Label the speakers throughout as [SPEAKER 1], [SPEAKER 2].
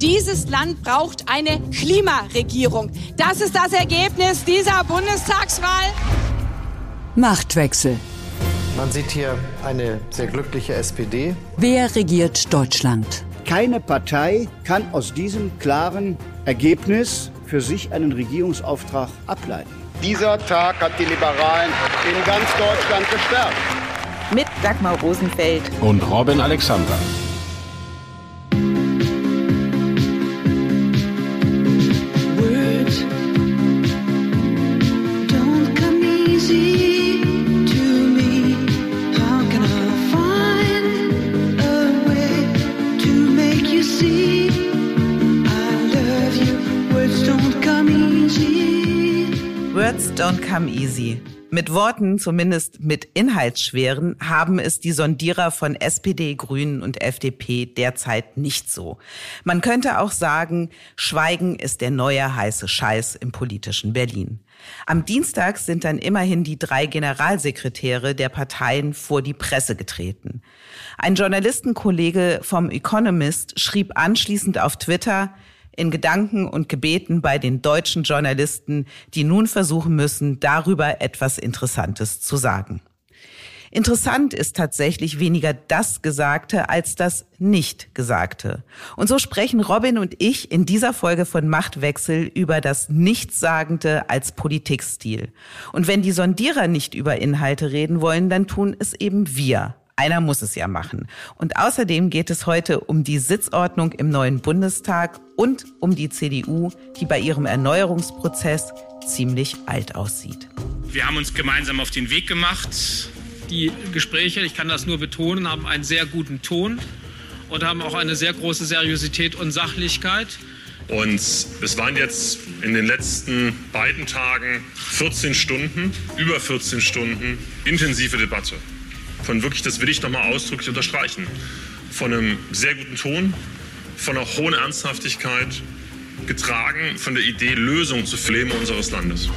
[SPEAKER 1] Dieses Land braucht eine Klimaregierung. Das ist das Ergebnis dieser Bundestagswahl.
[SPEAKER 2] Machtwechsel.
[SPEAKER 3] Man sieht hier eine sehr glückliche SPD.
[SPEAKER 2] Wer regiert Deutschland?
[SPEAKER 4] Keine Partei kann aus diesem klaren Ergebnis für sich einen Regierungsauftrag ableiten.
[SPEAKER 5] Dieser Tag hat die Liberalen in ganz Deutschland gestärkt.
[SPEAKER 6] Mit Dagmar Rosenfeld
[SPEAKER 7] und Robin Alexander.
[SPEAKER 6] Don't come easy. Mit Worten, zumindest mit inhaltsschweren, haben es die Sondierer von SPD, Grünen und FDP derzeit nicht so. Man könnte auch sagen, Schweigen ist der neue heiße Scheiß im politischen Berlin. Am Dienstag sind dann immerhin die drei Generalsekretäre der Parteien vor die Presse getreten. Ein Journalistenkollege vom Economist schrieb anschließend auf Twitter, in Gedanken und Gebeten bei den deutschen Journalisten, die nun versuchen müssen, darüber etwas Interessantes zu sagen. Interessant ist tatsächlich weniger das Gesagte als das Nicht-Gesagte. Und so sprechen Robin und ich in dieser Folge von Machtwechsel über das Nichtssagende als Politikstil. Und wenn die Sondierer nicht über Inhalte reden wollen, dann tun es eben wir. Einer muss es ja machen. Und außerdem geht es heute um die Sitzordnung im neuen Bundestag und um die CDU, die bei ihrem Erneuerungsprozess ziemlich alt aussieht.
[SPEAKER 8] Wir haben uns gemeinsam auf den Weg gemacht.
[SPEAKER 9] Die Gespräche, ich kann das nur betonen, haben einen sehr guten Ton und haben auch eine sehr große Seriosität und Sachlichkeit.
[SPEAKER 10] Und es waren jetzt in den letzten beiden Tagen 14 Stunden, über 14 Stunden intensive Debatte von wirklich, das will ich nochmal ausdrücklich unterstreichen, von einem sehr guten Ton, von einer hohen Ernsthaftigkeit, getragen von der Idee, Lösungen zu Probleme unseres Landes.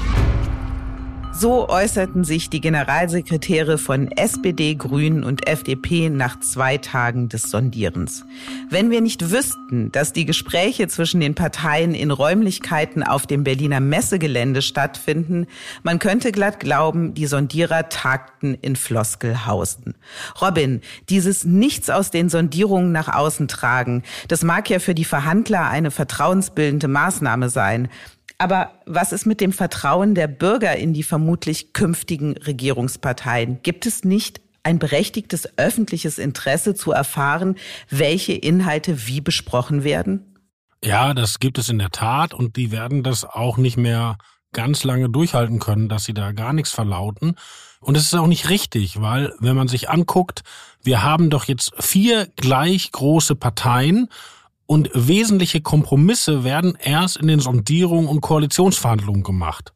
[SPEAKER 6] So äußerten sich die Generalsekretäre von SPD, Grünen und FDP nach zwei Tagen des Sondierens. Wenn wir nicht wüssten, dass die Gespräche zwischen den Parteien in Räumlichkeiten auf dem Berliner Messegelände stattfinden, man könnte glatt glauben, die Sondierer tagten in Floskelhausen. Robin, dieses Nichts aus den Sondierungen nach außen tragen, das mag ja für die Verhandler eine vertrauensbildende Maßnahme sein. Aber was ist mit dem Vertrauen der Bürger in die vermutlich künftigen Regierungsparteien? Gibt es nicht ein berechtigtes öffentliches Interesse zu erfahren, welche Inhalte wie besprochen werden?
[SPEAKER 7] Ja, das gibt es in der Tat und die werden das auch nicht mehr ganz lange durchhalten können, dass sie da gar nichts verlauten. Und es ist auch nicht richtig, weil wenn man sich anguckt, wir haben doch jetzt vier gleich große Parteien und wesentliche Kompromisse werden erst in den Sondierungen und Koalitionsverhandlungen gemacht.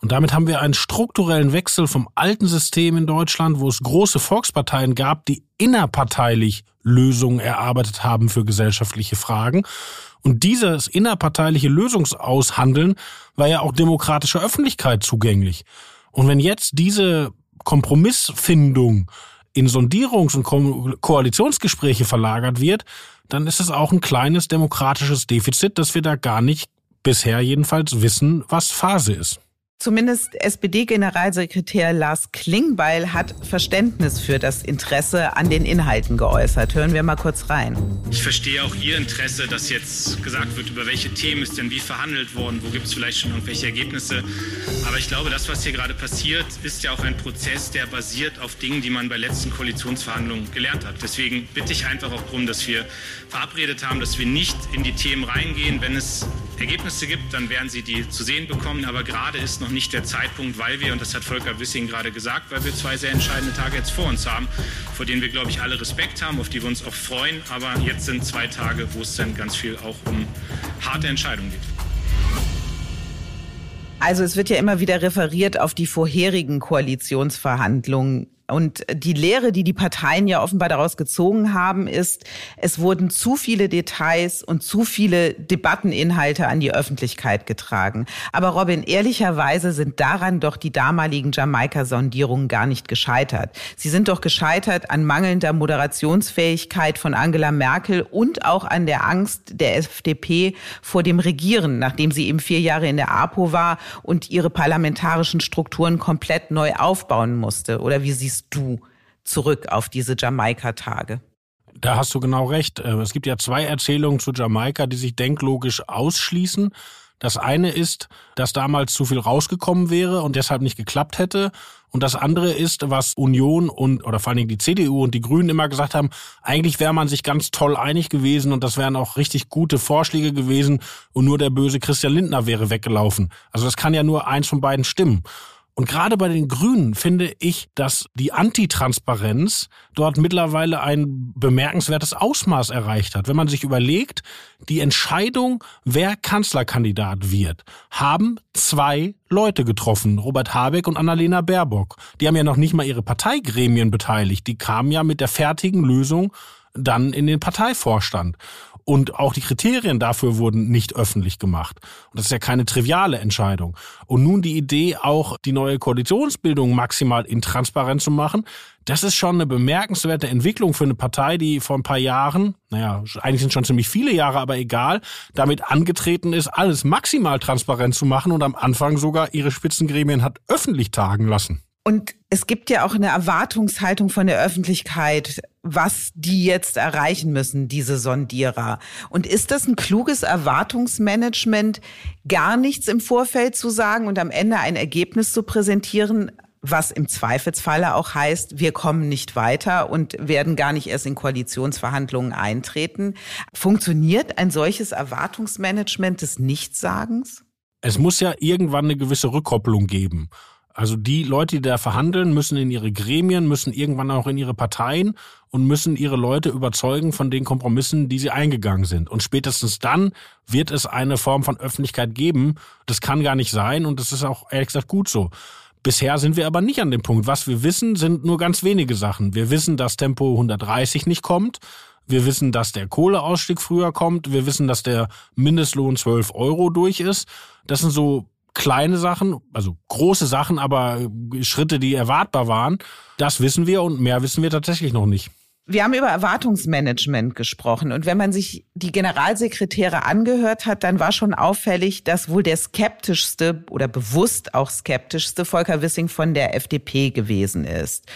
[SPEAKER 7] Und damit haben wir einen strukturellen Wechsel vom alten System in Deutschland, wo es große Volksparteien gab, die innerparteilich Lösungen erarbeitet haben für gesellschaftliche Fragen. Und dieses innerparteiliche Lösungsaushandeln war ja auch demokratischer Öffentlichkeit zugänglich. Und wenn jetzt diese Kompromissfindung in Sondierungs- und Ko Koalitionsgespräche verlagert wird, dann ist es auch ein kleines demokratisches Defizit, dass wir da gar nicht bisher jedenfalls wissen, was Phase ist.
[SPEAKER 6] Zumindest SPD-Generalsekretär Lars Klingbeil hat Verständnis für das Interesse an den Inhalten geäußert. Hören wir mal kurz rein.
[SPEAKER 8] Ich verstehe auch Ihr Interesse, dass jetzt gesagt wird, über welche Themen ist denn wie verhandelt worden, wo gibt es vielleicht schon irgendwelche Ergebnisse. Aber ich glaube, das, was hier gerade passiert, ist ja auch ein Prozess, der basiert auf Dingen, die man bei letzten Koalitionsverhandlungen gelernt hat. Deswegen bitte ich einfach auch darum, dass wir verabredet haben, dass wir nicht in die Themen reingehen. Wenn es Ergebnisse gibt, dann werden Sie die zu sehen bekommen. Aber gerade ist noch nicht der Zeitpunkt, weil wir, und das hat Volker Wissing gerade gesagt, weil wir zwei sehr entscheidende Tage jetzt vor uns haben, vor denen wir, glaube ich, alle Respekt haben, auf die wir uns auch freuen. Aber jetzt sind zwei Tage, wo es dann ganz viel auch um harte Entscheidungen geht.
[SPEAKER 6] Also es wird ja immer wieder referiert auf die vorherigen Koalitionsverhandlungen. Und die Lehre, die die Parteien ja offenbar daraus gezogen haben, ist, es wurden zu viele Details und zu viele Debatteninhalte an die Öffentlichkeit getragen. Aber Robin, ehrlicherweise sind daran doch die damaligen Jamaika-Sondierungen gar nicht gescheitert. Sie sind doch gescheitert an mangelnder Moderationsfähigkeit von Angela Merkel und auch an der Angst der FDP vor dem Regieren, nachdem sie eben vier Jahre in der APO war und ihre parlamentarischen Strukturen komplett neu aufbauen musste. Oder wie siehst du zurück auf diese Jamaika-Tage?
[SPEAKER 7] Da hast du genau recht. Äh, es gibt ja zwei Erzählungen zu Jamaika, die sich denklogisch ausschließen. Das eine ist, dass damals zu viel rausgekommen wäre und deshalb nicht geklappt hätte. Und das andere ist, was Union und oder vor allen Dingen die CDU und die Grünen immer gesagt haben, eigentlich wäre man sich ganz toll einig gewesen und das wären auch richtig gute Vorschläge gewesen und nur der böse Christian Lindner wäre weggelaufen. Also das kann ja nur eins von beiden stimmen. Und gerade bei den Grünen finde ich, dass die Antitransparenz dort mittlerweile ein bemerkenswertes Ausmaß erreicht hat. Wenn man sich überlegt, die Entscheidung, wer Kanzlerkandidat wird, haben zwei Leute getroffen, Robert Habeck und Annalena Baerbock. Die haben ja noch nicht mal ihre Parteigremien beteiligt. Die kamen ja mit der fertigen Lösung dann in den Parteivorstand. Und auch die Kriterien dafür wurden nicht öffentlich gemacht. Und das ist ja keine triviale Entscheidung. Und nun die Idee, auch die neue Koalitionsbildung maximal intransparent zu machen, das ist schon eine bemerkenswerte Entwicklung für eine Partei, die vor ein paar Jahren, naja, eigentlich sind schon ziemlich viele Jahre, aber egal, damit angetreten ist, alles maximal transparent zu machen und am Anfang sogar ihre Spitzengremien hat öffentlich tagen lassen.
[SPEAKER 6] Und es gibt ja auch eine Erwartungshaltung von der Öffentlichkeit, was die jetzt erreichen müssen, diese Sondierer. Und ist das ein kluges Erwartungsmanagement, gar nichts im Vorfeld zu sagen und am Ende ein Ergebnis zu präsentieren, was im Zweifelsfalle auch heißt, wir kommen nicht weiter und werden gar nicht erst in Koalitionsverhandlungen eintreten. Funktioniert ein solches Erwartungsmanagement des Nichtsagens?
[SPEAKER 7] Es muss ja irgendwann eine gewisse Rückkopplung geben. Also die Leute, die da verhandeln, müssen in ihre Gremien, müssen irgendwann auch in ihre Parteien und müssen ihre Leute überzeugen von den Kompromissen, die sie eingegangen sind. Und spätestens dann wird es eine Form von Öffentlichkeit geben. Das kann gar nicht sein und das ist auch ehrlich gesagt gut so. Bisher sind wir aber nicht an dem Punkt. Was wir wissen, sind nur ganz wenige Sachen. Wir wissen, dass Tempo 130 nicht kommt. Wir wissen, dass der Kohleausstieg früher kommt. Wir wissen, dass der Mindestlohn 12 Euro durch ist. Das sind so kleine Sachen, also große Sachen, aber Schritte, die erwartbar waren. Das wissen wir und mehr wissen wir tatsächlich noch nicht.
[SPEAKER 6] Wir haben über Erwartungsmanagement gesprochen und wenn man sich die Generalsekretäre angehört hat, dann war schon auffällig, dass wohl der skeptischste oder bewusst auch skeptischste Volker Wissing von der FDP gewesen ist.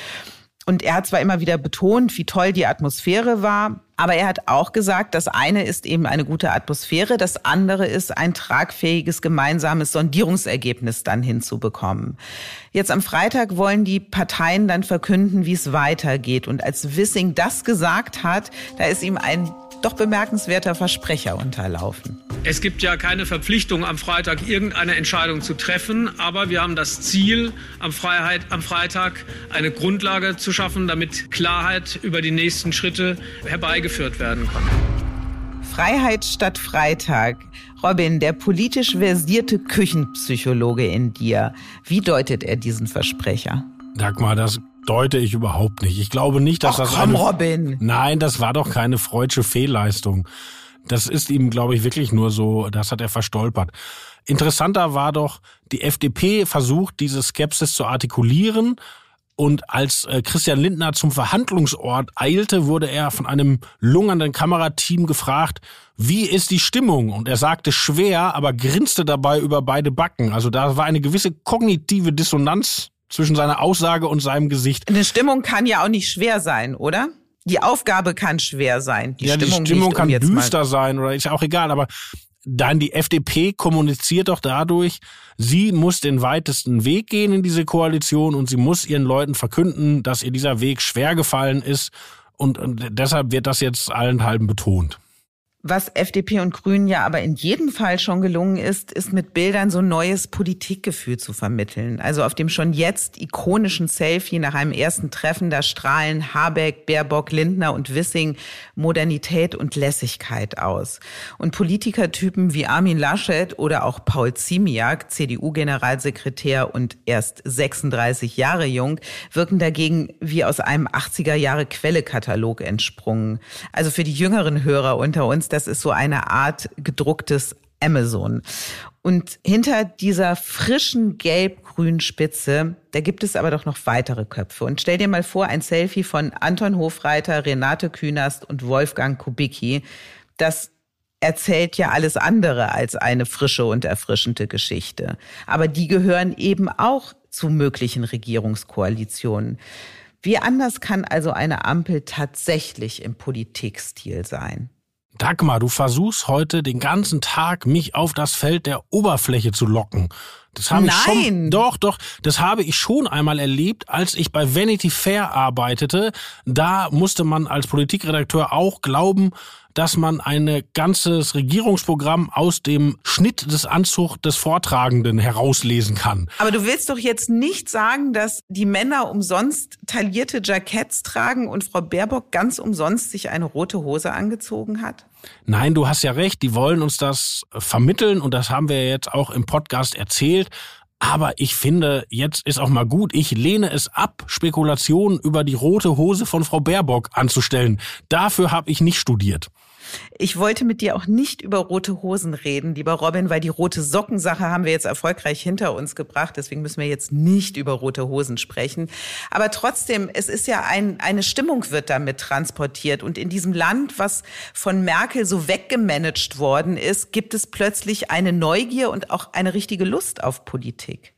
[SPEAKER 6] Und er hat zwar immer wieder betont, wie toll die Atmosphäre war, aber er hat auch gesagt, das eine ist eben eine gute Atmosphäre, das andere ist ein tragfähiges gemeinsames Sondierungsergebnis dann hinzubekommen. Jetzt am Freitag wollen die Parteien dann verkünden, wie es weitergeht. Und als Wissing das gesagt hat, da ist ihm ein doch bemerkenswerter Versprecher unterlaufen.
[SPEAKER 9] Es gibt ja keine Verpflichtung, am Freitag irgendeine Entscheidung zu treffen, aber wir haben das Ziel, am, Freiheit, am Freitag eine Grundlage zu schaffen, damit Klarheit über die nächsten Schritte herbeigeführt werden kann.
[SPEAKER 6] Freiheit statt Freitag. Robin, der politisch versierte Küchenpsychologe in dir, wie deutet er diesen Versprecher?
[SPEAKER 7] Dagmar, das deute ich überhaupt nicht. Ich glaube nicht, dass
[SPEAKER 6] Och,
[SPEAKER 7] das
[SPEAKER 6] komm,
[SPEAKER 7] eine,
[SPEAKER 6] Robin.
[SPEAKER 7] Nein, das war doch keine freudsche Fehlleistung. Das ist ihm, glaube ich, wirklich nur so, das hat er verstolpert. Interessanter war doch, die FDP versucht, diese Skepsis zu artikulieren. Und als äh, Christian Lindner zum Verhandlungsort eilte, wurde er von einem lungernden Kamerateam gefragt, wie ist die Stimmung? Und er sagte schwer, aber grinste dabei über beide Backen. Also da war eine gewisse kognitive Dissonanz zwischen seiner Aussage und seinem Gesicht.
[SPEAKER 6] Eine Stimmung kann ja auch nicht schwer sein, oder? Die Aufgabe kann schwer sein. Die
[SPEAKER 7] ja,
[SPEAKER 6] Stimmung,
[SPEAKER 7] die Stimmung kann
[SPEAKER 6] um
[SPEAKER 7] düster sein oder ist ja auch egal, aber dann die FDP kommuniziert doch dadurch, sie muss den weitesten Weg gehen in diese Koalition und sie muss ihren Leuten verkünden, dass ihr dieser Weg schwer gefallen ist und, und deshalb wird das jetzt allenthalben betont.
[SPEAKER 6] Was FDP und Grünen ja aber in jedem Fall schon gelungen ist, ist mit Bildern so ein neues Politikgefühl zu vermitteln. Also auf dem schon jetzt ikonischen Selfie nach einem ersten Treffen, da strahlen Habeck, Baerbock, Lindner und Wissing Modernität und Lässigkeit aus. Und Politikertypen wie Armin Laschet oder auch Paul Ziemiak, CDU-Generalsekretär und erst 36 Jahre jung, wirken dagegen wie aus einem 80er Jahre Quellekatalog entsprungen. Also für die jüngeren Hörer unter uns, das ist so eine Art gedrucktes Amazon. Und hinter dieser frischen gelb-grünen Spitze, da gibt es aber doch noch weitere Köpfe. Und stell dir mal vor, ein Selfie von Anton Hofreiter, Renate Künast und Wolfgang Kubicki. Das erzählt ja alles andere als eine frische und erfrischende Geschichte. Aber die gehören eben auch zu möglichen Regierungskoalitionen. Wie anders kann also eine Ampel tatsächlich im Politikstil sein?
[SPEAKER 7] Dagmar, du versuchst heute den ganzen Tag, mich auf das Feld der Oberfläche zu locken. Das habe ich schon. Doch, doch, das habe ich schon einmal erlebt, als ich bei Vanity Fair arbeitete. Da musste man als Politikredakteur auch glauben, dass man ein ganzes Regierungsprogramm aus dem Schnitt des Anzugs des Vortragenden herauslesen kann.
[SPEAKER 6] Aber du willst doch jetzt nicht sagen, dass die Männer umsonst taillierte Jacketts tragen und Frau Baerbock ganz umsonst sich eine rote Hose angezogen hat?
[SPEAKER 7] Nein, du hast ja recht, die wollen uns das vermitteln und das haben wir jetzt auch im Podcast erzählt. Aber ich finde, jetzt ist auch mal gut. Ich lehne es ab, Spekulationen über die rote Hose von Frau Baerbock anzustellen. Dafür habe ich nicht studiert.
[SPEAKER 6] Ich wollte mit dir auch nicht über rote Hosen reden, lieber Robin, weil die rote Sockensache haben wir jetzt erfolgreich hinter uns gebracht. Deswegen müssen wir jetzt nicht über rote Hosen sprechen. Aber trotzdem, es ist ja ein, eine Stimmung wird damit transportiert. Und in diesem Land, was von Merkel so weggemanagt worden ist, gibt es plötzlich eine Neugier und auch eine richtige Lust auf Politik.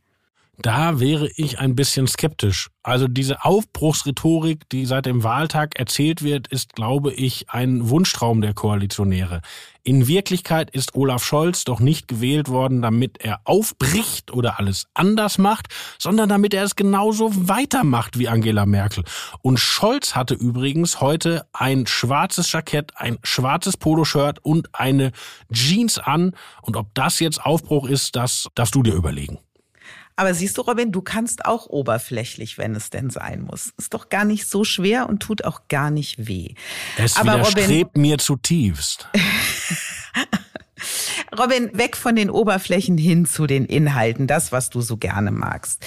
[SPEAKER 7] Da wäre ich ein bisschen skeptisch. Also diese Aufbruchsrhetorik, die seit dem Wahltag erzählt wird, ist, glaube ich, ein Wunschtraum der Koalitionäre. In Wirklichkeit ist Olaf Scholz doch nicht gewählt worden, damit er aufbricht oder alles anders macht, sondern damit er es genauso weitermacht wie Angela Merkel. Und Scholz hatte übrigens heute ein schwarzes Jackett, ein schwarzes Poloshirt und eine Jeans an. Und ob das jetzt Aufbruch ist, das darfst du dir überlegen.
[SPEAKER 6] Aber siehst du, Robin, du kannst auch oberflächlich, wenn es denn sein muss. Ist doch gar nicht so schwer und tut auch gar nicht weh.
[SPEAKER 7] Es Aber widerstrebt Robin, mir zutiefst.
[SPEAKER 6] Robin, weg von den Oberflächen hin zu den Inhalten, das, was du so gerne magst.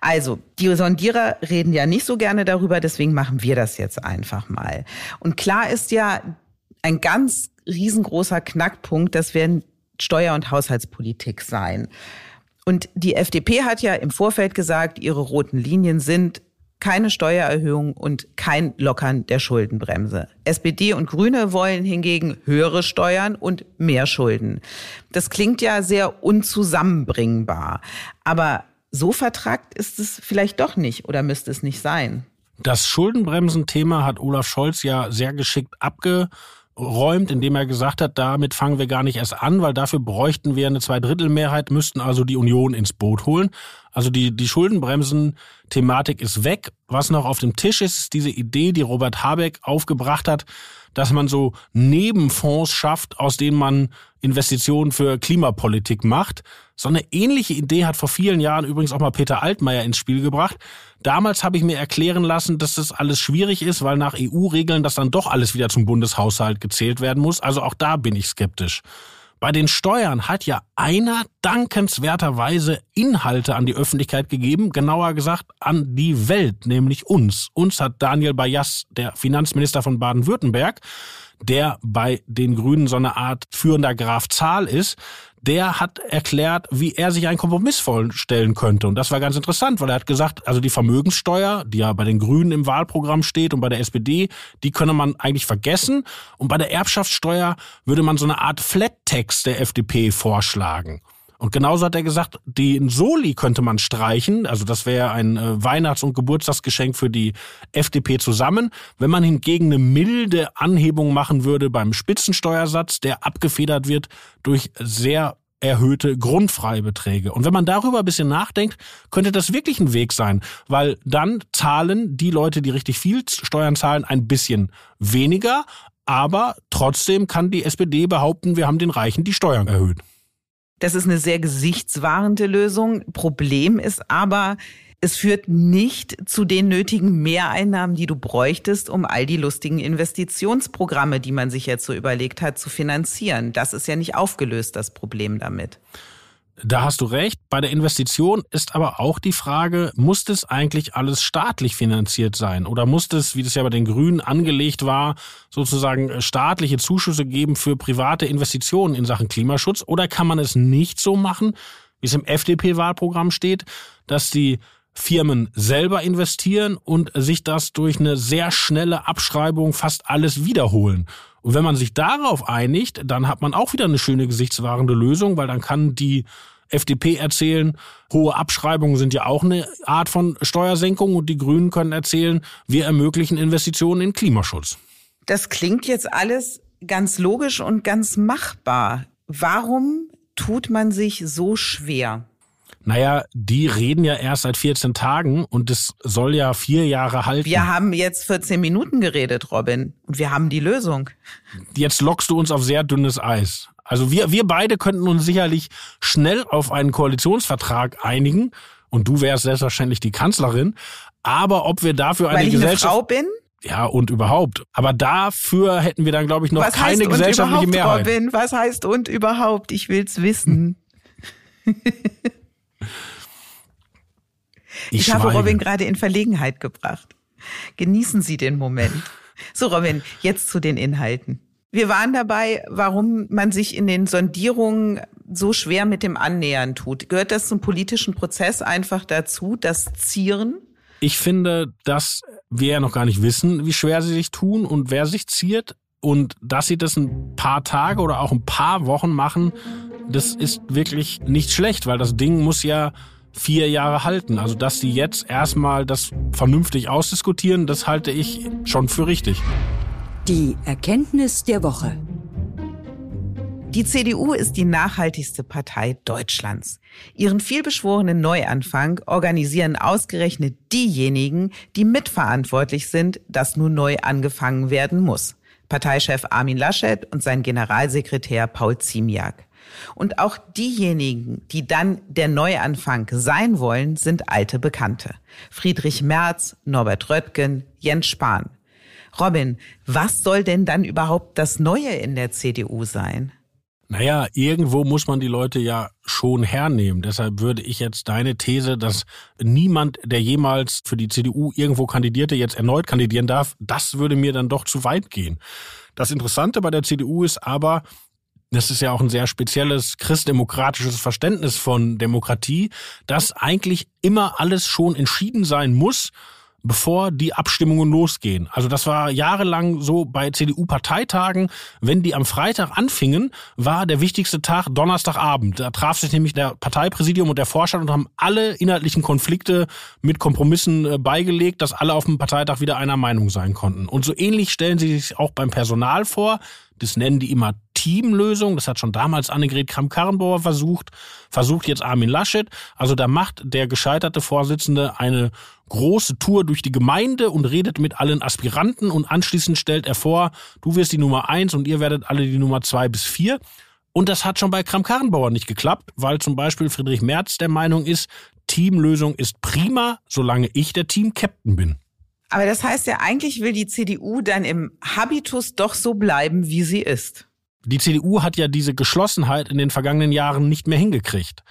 [SPEAKER 6] Also, die Sondierer reden ja nicht so gerne darüber, deswegen machen wir das jetzt einfach mal. Und klar ist ja, ein ganz riesengroßer Knackpunkt, das werden Steuer- und Haushaltspolitik sein. Und die FDP hat ja im Vorfeld gesagt, ihre roten Linien sind keine Steuererhöhung und kein Lockern der Schuldenbremse. SPD und Grüne wollen hingegen höhere Steuern und mehr Schulden. Das klingt ja sehr unzusammenbringbar. Aber so vertragt ist es vielleicht doch nicht oder müsste es nicht sein.
[SPEAKER 7] Das Schuldenbremsen-Thema hat Olaf Scholz ja sehr geschickt abge räumt, indem er gesagt hat, damit fangen wir gar nicht erst an, weil dafür bräuchten wir eine Zweidrittelmehrheit, müssten also die Union ins Boot holen. Also die, die Schuldenbremsen-Thematik ist weg. Was noch auf dem Tisch ist, ist diese Idee, die Robert Habeck aufgebracht hat, dass man so Nebenfonds schafft, aus denen man Investitionen für Klimapolitik macht. So eine ähnliche Idee hat vor vielen Jahren übrigens auch mal Peter Altmaier ins Spiel gebracht. Damals habe ich mir erklären lassen, dass das alles schwierig ist, weil nach EU-Regeln das dann doch alles wieder zum Bundeshaushalt gezählt werden muss. Also auch da bin ich skeptisch. Bei den Steuern hat ja einer dankenswerterweise Inhalte an die Öffentlichkeit gegeben, genauer gesagt an die Welt, nämlich uns. Uns hat Daniel Bayas, der Finanzminister von Baden-Württemberg, der bei den Grünen so eine Art führender Graf Zahl ist, der hat erklärt, wie er sich einen Kompromiss vorstellen könnte. Und das war ganz interessant, weil er hat gesagt, also die Vermögenssteuer, die ja bei den Grünen im Wahlprogramm steht und bei der SPD, die könne man eigentlich vergessen. Und bei der Erbschaftssteuer würde man so eine Art Flat-Tax der FDP vorschlagen. Und genauso hat er gesagt, den Soli könnte man streichen. Also das wäre ein äh, Weihnachts- und Geburtstagsgeschenk für die FDP zusammen. Wenn man hingegen eine milde Anhebung machen würde beim Spitzensteuersatz, der abgefedert wird durch sehr erhöhte Grundfreibeträge. Und wenn man darüber ein bisschen nachdenkt, könnte das wirklich ein Weg sein, weil dann zahlen die Leute, die richtig viel Steuern zahlen, ein bisschen weniger, aber trotzdem kann die SPD behaupten, wir haben den Reichen die Steuern erhöht.
[SPEAKER 6] Das ist eine sehr gesichtswahrende Lösung. Problem ist aber, es führt nicht zu den nötigen Mehreinnahmen, die du bräuchtest, um all die lustigen Investitionsprogramme, die man sich jetzt so überlegt hat, zu finanzieren. Das ist ja nicht aufgelöst, das Problem damit.
[SPEAKER 7] Da hast du recht. Bei der Investition ist aber auch die Frage, muss das eigentlich alles staatlich finanziert sein? Oder muss es, wie das ja bei den Grünen angelegt war, sozusagen staatliche Zuschüsse geben für private Investitionen in Sachen Klimaschutz? Oder kann man es nicht so machen, wie es im FDP-Wahlprogramm steht, dass die Firmen selber investieren und sich das durch eine sehr schnelle Abschreibung fast alles wiederholen. Und wenn man sich darauf einigt, dann hat man auch wieder eine schöne gesichtswahrende Lösung, weil dann kann die FDP erzählen, hohe Abschreibungen sind ja auch eine Art von Steuersenkung und die Grünen können erzählen, wir ermöglichen Investitionen in Klimaschutz.
[SPEAKER 6] Das klingt jetzt alles ganz logisch und ganz machbar. Warum tut man sich so schwer?
[SPEAKER 7] Naja, die reden ja erst seit 14 Tagen und es soll ja vier Jahre halten.
[SPEAKER 6] Wir haben jetzt 14 Minuten geredet, Robin, und wir haben die Lösung.
[SPEAKER 7] Jetzt lockst du uns auf sehr dünnes Eis. Also wir, wir beide könnten uns sicherlich schnell auf einen Koalitionsvertrag einigen und du wärst selbstverständlich die Kanzlerin. Aber ob wir dafür eine
[SPEAKER 6] Weil ich
[SPEAKER 7] Gesellschaft...
[SPEAKER 6] Eine Frau bin?
[SPEAKER 7] Ja, und überhaupt. Aber dafür hätten wir dann, glaube ich, noch
[SPEAKER 6] Was
[SPEAKER 7] keine
[SPEAKER 6] heißt
[SPEAKER 7] gesellschaftliche
[SPEAKER 6] und
[SPEAKER 7] Mehrheit.
[SPEAKER 6] Robin, was heißt und überhaupt? Ich will's wissen. Ich,
[SPEAKER 7] Ich
[SPEAKER 6] habe. Robin gerade in Verlegenheit gebracht. Genießen Sie den Moment. So, Robin, jetzt zu den Inhalten. Wir waren dabei, warum man sich in den Sondierungen so schwer mit dem Annähern tut. Gehört das zum politischen Prozess einfach dazu, das Zieren?
[SPEAKER 7] Ich finde, dass wir ja noch gar nicht wissen, wie schwer sie sich tun und wer sich ziert. Und dass sie das ein paar Tage oder auch ein paar Wochen machen, das ist wirklich nicht schlecht, weil das Ding muss ja vier Jahre halten. Also dass sie jetzt erstmal das vernünftig ausdiskutieren, das halte ich schon für richtig.
[SPEAKER 2] Die Erkenntnis der Woche.
[SPEAKER 6] Die CDU ist die nachhaltigste Partei Deutschlands. Ihren vielbeschworenen Neuanfang organisieren ausgerechnet diejenigen, die mitverantwortlich sind, dass nun neu angefangen werden muss. Parteichef Armin Laschet und sein Generalsekretär Paul Ziemiak. Und auch diejenigen, die dann der Neuanfang sein wollen, sind alte Bekannte. Friedrich Merz, Norbert Röttgen, Jens Spahn. Robin, was soll denn dann überhaupt das Neue in der CDU sein?
[SPEAKER 7] Naja, irgendwo muss man die Leute ja schon hernehmen. Deshalb würde ich jetzt deine These, dass niemand, der jemals für die CDU irgendwo kandidierte, jetzt erneut kandidieren darf, das würde mir dann doch zu weit gehen. Das Interessante bei der CDU ist aber, das ist ja auch ein sehr spezielles christdemokratisches Verständnis von Demokratie, dass eigentlich immer alles schon entschieden sein muss, bevor die Abstimmungen losgehen. Also das war jahrelang so bei CDU-Parteitagen. Wenn die am Freitag anfingen, war der wichtigste Tag Donnerstagabend. Da traf sich nämlich der Parteipräsidium und der Vorstand und haben alle inhaltlichen Konflikte mit Kompromissen äh, beigelegt, dass alle auf dem Parteitag wieder einer Meinung sein konnten. Und so ähnlich stellen sie sich auch beim Personal vor. Das nennen die immer Teamlösung. Das hat schon damals Annegret Kramp-Karrenbauer versucht, versucht jetzt Armin Laschet. Also da macht der gescheiterte Vorsitzende eine große Tour durch die Gemeinde und redet mit allen Aspiranten und anschließend stellt er vor, du wirst die Nummer eins und ihr werdet alle die Nummer zwei bis vier. Und das hat schon bei Kramp-Karrenbauer nicht geklappt, weil zum Beispiel Friedrich Merz der Meinung ist, Teamlösung ist prima, solange ich der Team-Captain bin.
[SPEAKER 6] Aber das heißt ja, eigentlich will die CDU dann im Habitus doch so bleiben, wie sie ist.
[SPEAKER 7] Die CDU hat ja diese Geschlossenheit in den vergangenen Jahren nicht mehr hingekriegt.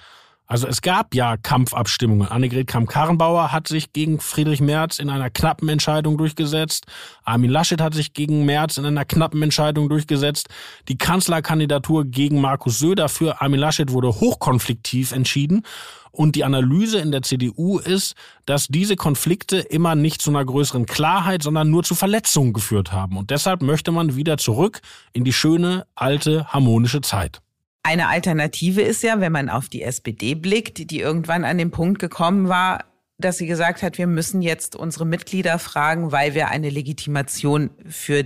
[SPEAKER 7] Also es gab ja Kampfabstimmungen. Annegret Kramp-Karrenbauer hat sich gegen Friedrich Merz in einer knappen Entscheidung durchgesetzt. Armin Laschet hat sich gegen Merz in einer knappen Entscheidung durchgesetzt. Die Kanzlerkandidatur gegen Markus Söder für Armin Laschet wurde hochkonfliktiv entschieden. Und die Analyse in der CDU ist, dass diese Konflikte immer nicht zu einer größeren Klarheit, sondern nur zu Verletzungen geführt haben. Und deshalb möchte man wieder zurück in die schöne, alte, harmonische Zeit.
[SPEAKER 6] Eine Alternative ist ja, wenn man auf die SPD blickt, die irgendwann an den Punkt gekommen war, dass sie gesagt hat, wir müssen jetzt unsere Mitglieder fragen, weil wir eine Legitimation für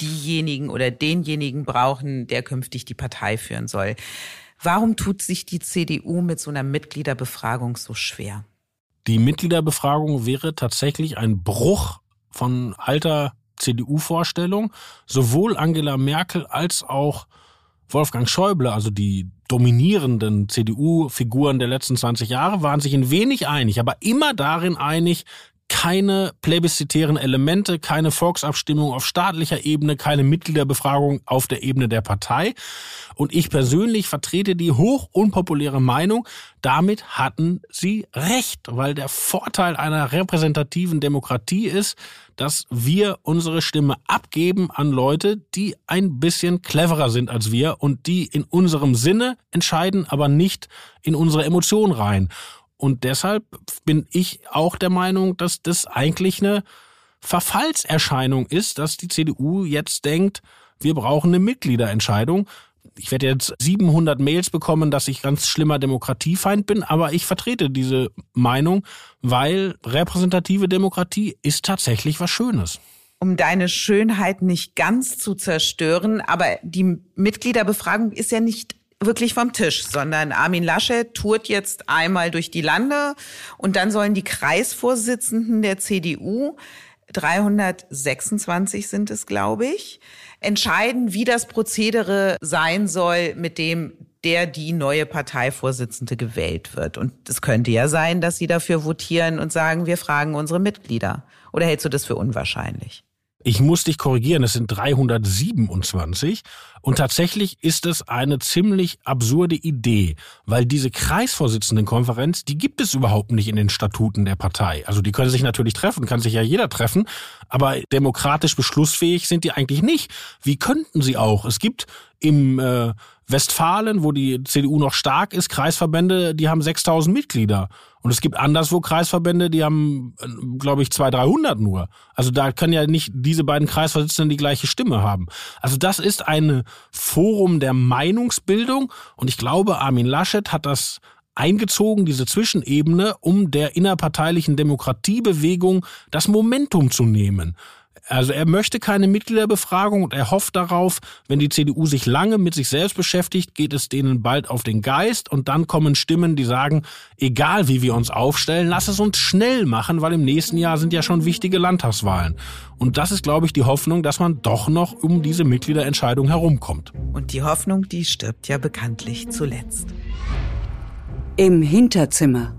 [SPEAKER 6] diejenigen oder denjenigen brauchen, der künftig die Partei führen soll. Warum tut sich die CDU mit so einer Mitgliederbefragung so schwer?
[SPEAKER 7] Die Mitgliederbefragung wäre tatsächlich ein Bruch von alter CDU-Vorstellung. Sowohl Angela Merkel als auch Wolfgang Schäuble, also die dominierenden CDU-Figuren der letzten 20 Jahre, waren sich in wenig einig, aber immer darin einig, keine plebiszitären Elemente, keine Volksabstimmung auf staatlicher Ebene, keine Mitgliederbefragung auf der Ebene der Partei. Und ich persönlich vertrete die hoch unpopuläre Meinung, damit hatten sie recht, weil der Vorteil einer repräsentativen Demokratie ist, dass wir unsere Stimme abgeben an Leute, die ein bisschen cleverer sind als wir und die in unserem Sinne entscheiden, aber nicht in unsere Emotionen rein. Und deshalb bin ich auch der Meinung, dass das eigentlich eine Verfallserscheinung ist, dass die CDU jetzt denkt, wir brauchen eine Mitgliederentscheidung. Ich werde jetzt 700 Mails bekommen, dass ich ganz schlimmer Demokratiefeind bin, aber ich vertrete diese Meinung, weil repräsentative Demokratie ist tatsächlich was Schönes
[SPEAKER 6] um deine Schönheit nicht ganz zu zerstören. Aber die Mitgliederbefragung ist ja nicht wirklich vom Tisch, sondern Armin Laschet tourt jetzt einmal durch die Lande und dann sollen die Kreisvorsitzenden der CDU 326 sind es, glaube ich, entscheiden, wie das Prozedere sein soll, mit dem der die neue Parteivorsitzende gewählt wird. Und es könnte ja sein, dass sie dafür votieren und sagen, wir fragen unsere Mitglieder. Oder hältst du das für unwahrscheinlich?
[SPEAKER 7] Ich muss dich korrigieren, es sind 327. Und tatsächlich ist es eine ziemlich absurde Idee, weil diese Kreisvorsitzendenkonferenz, die gibt es überhaupt nicht in den Statuten der Partei. Also die können sich natürlich treffen, kann sich ja jeder treffen, aber demokratisch beschlussfähig sind die eigentlich nicht. Wie könnten sie auch? Es gibt im äh, Westfalen, wo die CDU noch stark ist, Kreisverbände, die haben 6000 Mitglieder. Und es gibt anderswo Kreisverbände, die haben, äh, glaube ich, 200, 300 nur. Also da können ja nicht diese beiden Kreisvorsitzenden die gleiche Stimme haben. Also das ist ein Forum der Meinungsbildung. Und ich glaube, Armin Laschet hat das eingezogen, diese Zwischenebene, um der innerparteilichen Demokratiebewegung das Momentum zu nehmen. Also er möchte keine Mitgliederbefragung und er hofft darauf, wenn die CDU sich lange mit sich selbst beschäftigt, geht es denen bald auf den Geist und dann kommen Stimmen, die sagen, egal wie wir uns aufstellen, lass es uns schnell machen, weil im nächsten Jahr sind ja schon wichtige Landtagswahlen. Und das ist, glaube ich, die Hoffnung, dass man doch noch um diese Mitgliederentscheidung herumkommt.
[SPEAKER 6] Und die Hoffnung, die stirbt ja bekanntlich zuletzt.
[SPEAKER 2] Im Hinterzimmer.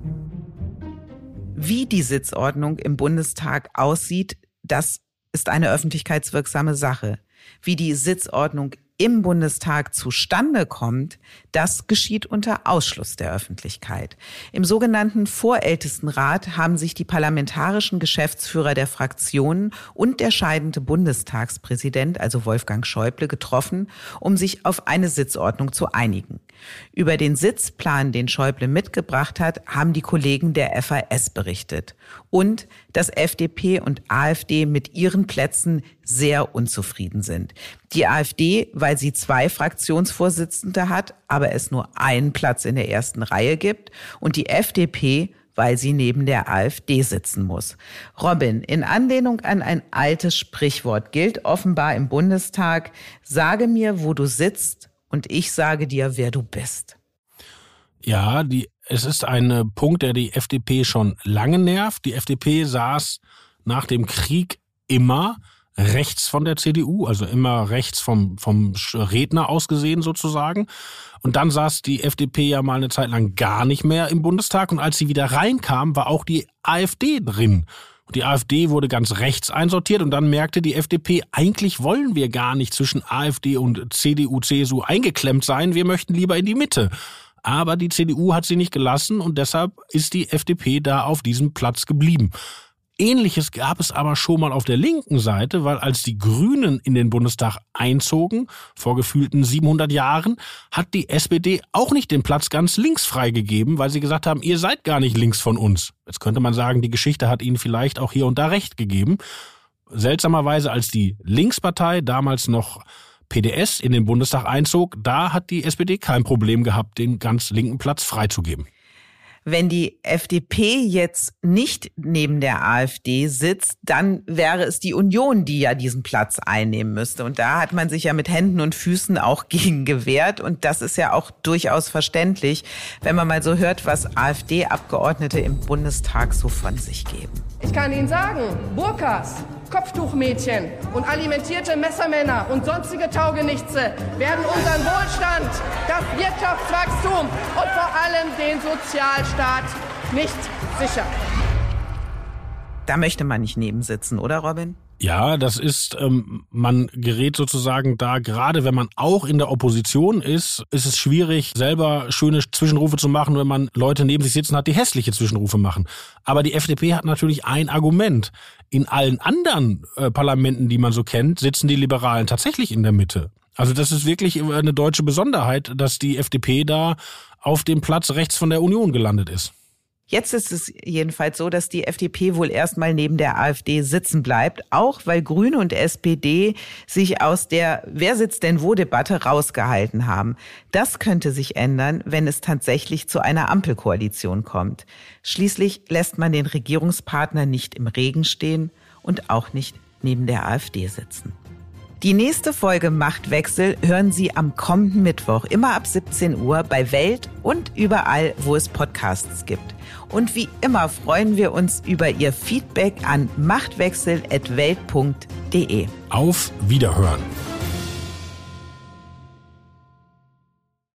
[SPEAKER 6] Wie die Sitzordnung im Bundestag aussieht, das ist eine öffentlichkeitswirksame Sache. Wie die Sitzordnung im Bundestag zustande kommt, das geschieht unter Ausschluss der Öffentlichkeit. Im sogenannten Vorältestenrat haben sich die parlamentarischen Geschäftsführer der Fraktionen und der scheidende Bundestagspräsident, also Wolfgang Schäuble, getroffen, um sich auf eine Sitzordnung zu einigen. Über den Sitzplan, den Schäuble mitgebracht hat, haben die Kollegen der FAS berichtet. Und dass FDP und AfD mit ihren Plätzen sehr unzufrieden sind. Die AfD, weil sie zwei Fraktionsvorsitzende hat, aber es nur einen Platz in der ersten Reihe gibt. Und die FDP, weil sie neben der AfD sitzen muss. Robin, in Anlehnung an ein altes Sprichwort gilt offenbar im Bundestag, sage mir, wo du sitzt und ich sage dir, wer du bist.
[SPEAKER 7] Ja, die, es ist ein Punkt, der die FDP schon lange nervt. Die FDP saß nach dem Krieg immer rechts von der CDU, also immer rechts vom, vom Redner ausgesehen sozusagen. Und dann saß die FDP ja mal eine Zeit lang gar nicht mehr im Bundestag. Und als sie wieder reinkam, war auch die AfD drin. Die AfD wurde ganz rechts einsortiert und dann merkte die FDP, eigentlich wollen wir gar nicht zwischen AfD und CDU, CSU eingeklemmt sein, wir möchten lieber in die Mitte. Aber die CDU hat sie nicht gelassen und deshalb ist die FDP da auf diesem Platz geblieben. Ähnliches gab es aber schon mal auf der linken Seite, weil als die Grünen in den Bundestag einzogen, vor gefühlten 700 Jahren, hat die SPD auch nicht den Platz ganz links freigegeben, weil sie gesagt haben, ihr seid gar nicht links von uns. Jetzt könnte man sagen, die Geschichte hat ihnen vielleicht auch hier und da recht gegeben. Seltsamerweise, als die Linkspartei damals noch PDS in den Bundestag einzog, da hat die SPD kein Problem gehabt, den ganz linken Platz freizugeben.
[SPEAKER 6] Wenn die FDP jetzt nicht neben der AfD sitzt, dann wäre es die Union, die ja diesen Platz einnehmen müsste. Und da hat man sich ja mit Händen und Füßen auch gegen gewehrt. Und das ist ja auch durchaus verständlich, wenn man mal so hört, was AfD-Abgeordnete im Bundestag so von sich geben.
[SPEAKER 11] Ich kann Ihnen sagen, Burkas, Kopftuchmädchen und alimentierte Messermänner und sonstige Taugenichtse werden unseren Wohlstand, das Wirtschaftswachstum und vor allem den Sozialstaat nicht sichern.
[SPEAKER 6] Da möchte man nicht nebensitzen, oder Robin?
[SPEAKER 7] Ja, das ist, ähm, man gerät sozusagen da, gerade wenn man auch in der Opposition ist, ist es schwierig, selber schöne Zwischenrufe zu machen, wenn man Leute neben sich sitzen hat, die hässliche Zwischenrufe machen. Aber die FDP hat natürlich ein Argument. In allen anderen äh, Parlamenten, die man so kennt, sitzen die Liberalen tatsächlich in der Mitte. Also das ist wirklich eine deutsche Besonderheit, dass die FDP da auf dem Platz rechts von der Union gelandet ist.
[SPEAKER 6] Jetzt ist es jedenfalls so, dass die FDP wohl erstmal neben der AfD sitzen bleibt, auch weil Grüne und SPD sich aus der Wer sitzt denn wo Debatte rausgehalten haben. Das könnte sich ändern, wenn es tatsächlich zu einer Ampelkoalition kommt. Schließlich lässt man den Regierungspartner nicht im Regen stehen und auch nicht neben der AfD sitzen. Die nächste Folge Machtwechsel hören Sie am kommenden Mittwoch, immer ab 17 Uhr bei Welt und überall, wo es Podcasts gibt. Und wie immer freuen wir uns über Ihr Feedback an machtwechsel.welt.de.
[SPEAKER 7] Auf Wiederhören.